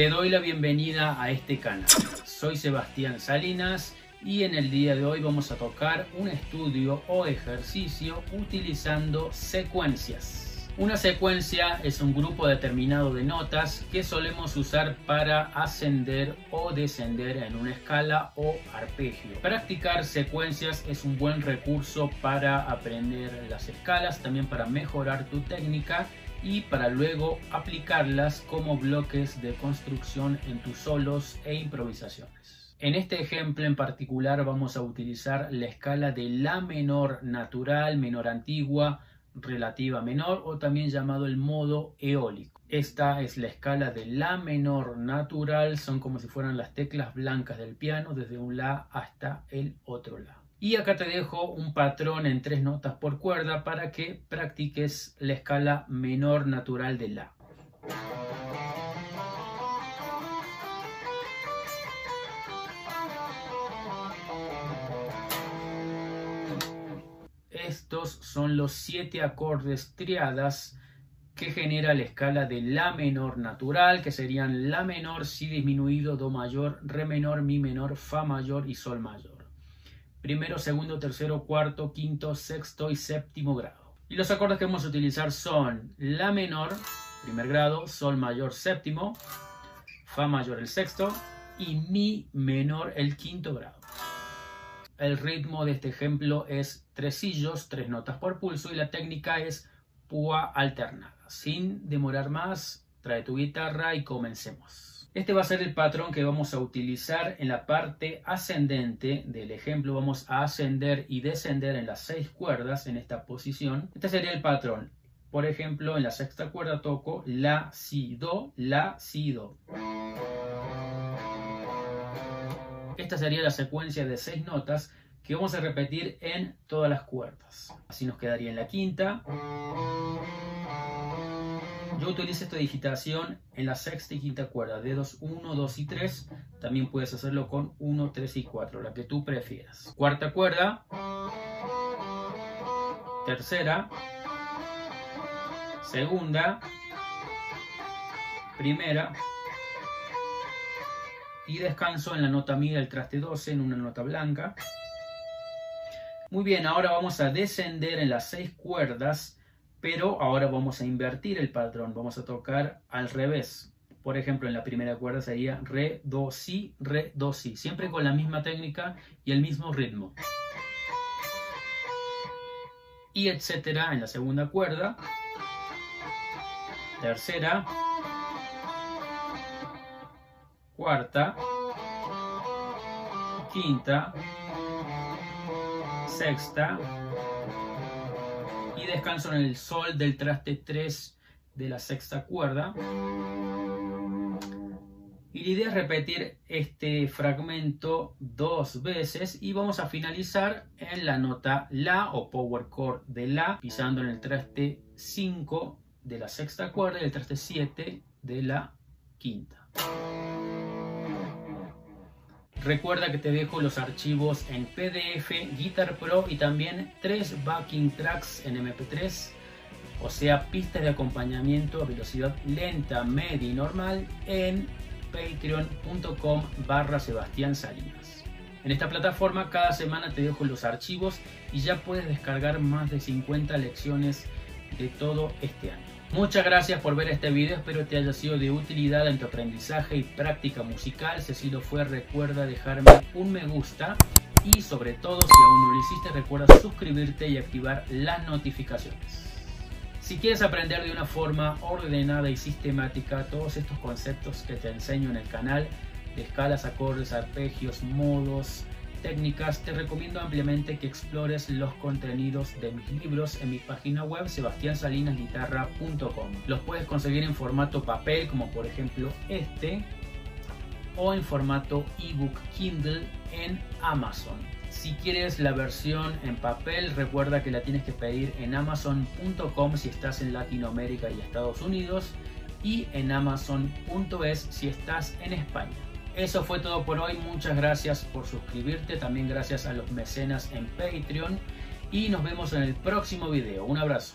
Te doy la bienvenida a este canal. Soy Sebastián Salinas y en el día de hoy vamos a tocar un estudio o ejercicio utilizando secuencias. Una secuencia es un grupo determinado de notas que solemos usar para ascender o descender en una escala o arpegio. Practicar secuencias es un buen recurso para aprender las escalas, también para mejorar tu técnica y para luego aplicarlas como bloques de construcción en tus solos e improvisaciones. En este ejemplo en particular vamos a utilizar la escala de La menor natural, menor antigua, relativa menor o también llamado el modo eólico. Esta es la escala de La menor natural, son como si fueran las teclas blancas del piano desde un La hasta el otro La. Y acá te dejo un patrón en tres notas por cuerda para que practiques la escala menor natural de La. Estos son los siete acordes triadas que genera la escala de La menor natural, que serían La menor, Si disminuido, Do mayor, Re menor, Mi menor, Fa mayor y Sol mayor primero, segundo, tercero, cuarto, quinto, sexto y séptimo grado. Y los acordes que vamos a utilizar son La menor, primer grado, Sol mayor, séptimo, Fa mayor, el sexto y Mi menor, el quinto grado. El ritmo de este ejemplo es tresillos, tres notas por pulso y la técnica es púa alternada. Sin demorar más, trae tu guitarra y comencemos. Este va a ser el patrón que vamos a utilizar en la parte ascendente del ejemplo. Vamos a ascender y descender en las seis cuerdas en esta posición. Este sería el patrón. Por ejemplo, en la sexta cuerda toco La, Si, Do, La, Si, Do. Esta sería la secuencia de seis notas que vamos a repetir en todas las cuerdas. Así nos quedaría en la quinta. Yo utilizo esta digitación en la sexta y quinta cuerda, dedos 1, 2 y 3. También puedes hacerlo con 1, 3 y 4, la que tú prefieras. Cuarta cuerda. Tercera. Segunda. Primera. Y descanso en la nota mi del traste 12, en una nota blanca. Muy bien, ahora vamos a descender en las seis cuerdas pero ahora vamos a invertir el patrón, vamos a tocar al revés. Por ejemplo, en la primera cuerda sería re, do, si, re, do, si, siempre con la misma técnica y el mismo ritmo. Y etcétera en la segunda cuerda, tercera, cuarta, quinta, sexta, descanso en el sol del traste 3 de la sexta cuerda. Y la idea es repetir este fragmento dos veces y vamos a finalizar en la nota La o power chord de La, pisando en el traste 5 de la sexta cuerda y el traste 7 de la quinta. Recuerda que te dejo los archivos en PDF, Guitar Pro y también tres backing tracks en MP3, o sea, pistas de acompañamiento a velocidad lenta, media y normal en patreon.com barra Sebastián Salinas. En esta plataforma cada semana te dejo los archivos y ya puedes descargar más de 50 lecciones de todo este año. Muchas gracias por ver este video, espero te haya sido de utilidad en tu aprendizaje y práctica musical. Si así lo fue, recuerda dejarme un me gusta y sobre todo si aún no lo hiciste, recuerda suscribirte y activar las notificaciones. Si quieres aprender de una forma ordenada y sistemática todos estos conceptos que te enseño en el canal, de escalas, acordes, arpegios, modos, técnicas, te recomiendo ampliamente que explores los contenidos de mis libros en mi página web sebastiansalinasguitarra.com. Los puedes conseguir en formato papel, como por ejemplo este, o en formato ebook Kindle en Amazon. Si quieres la versión en papel, recuerda que la tienes que pedir en amazon.com si estás en Latinoamérica y Estados Unidos y en amazon.es si estás en España. Eso fue todo por hoy. Muchas gracias por suscribirte. También gracias a los mecenas en Patreon. Y nos vemos en el próximo video. Un abrazo.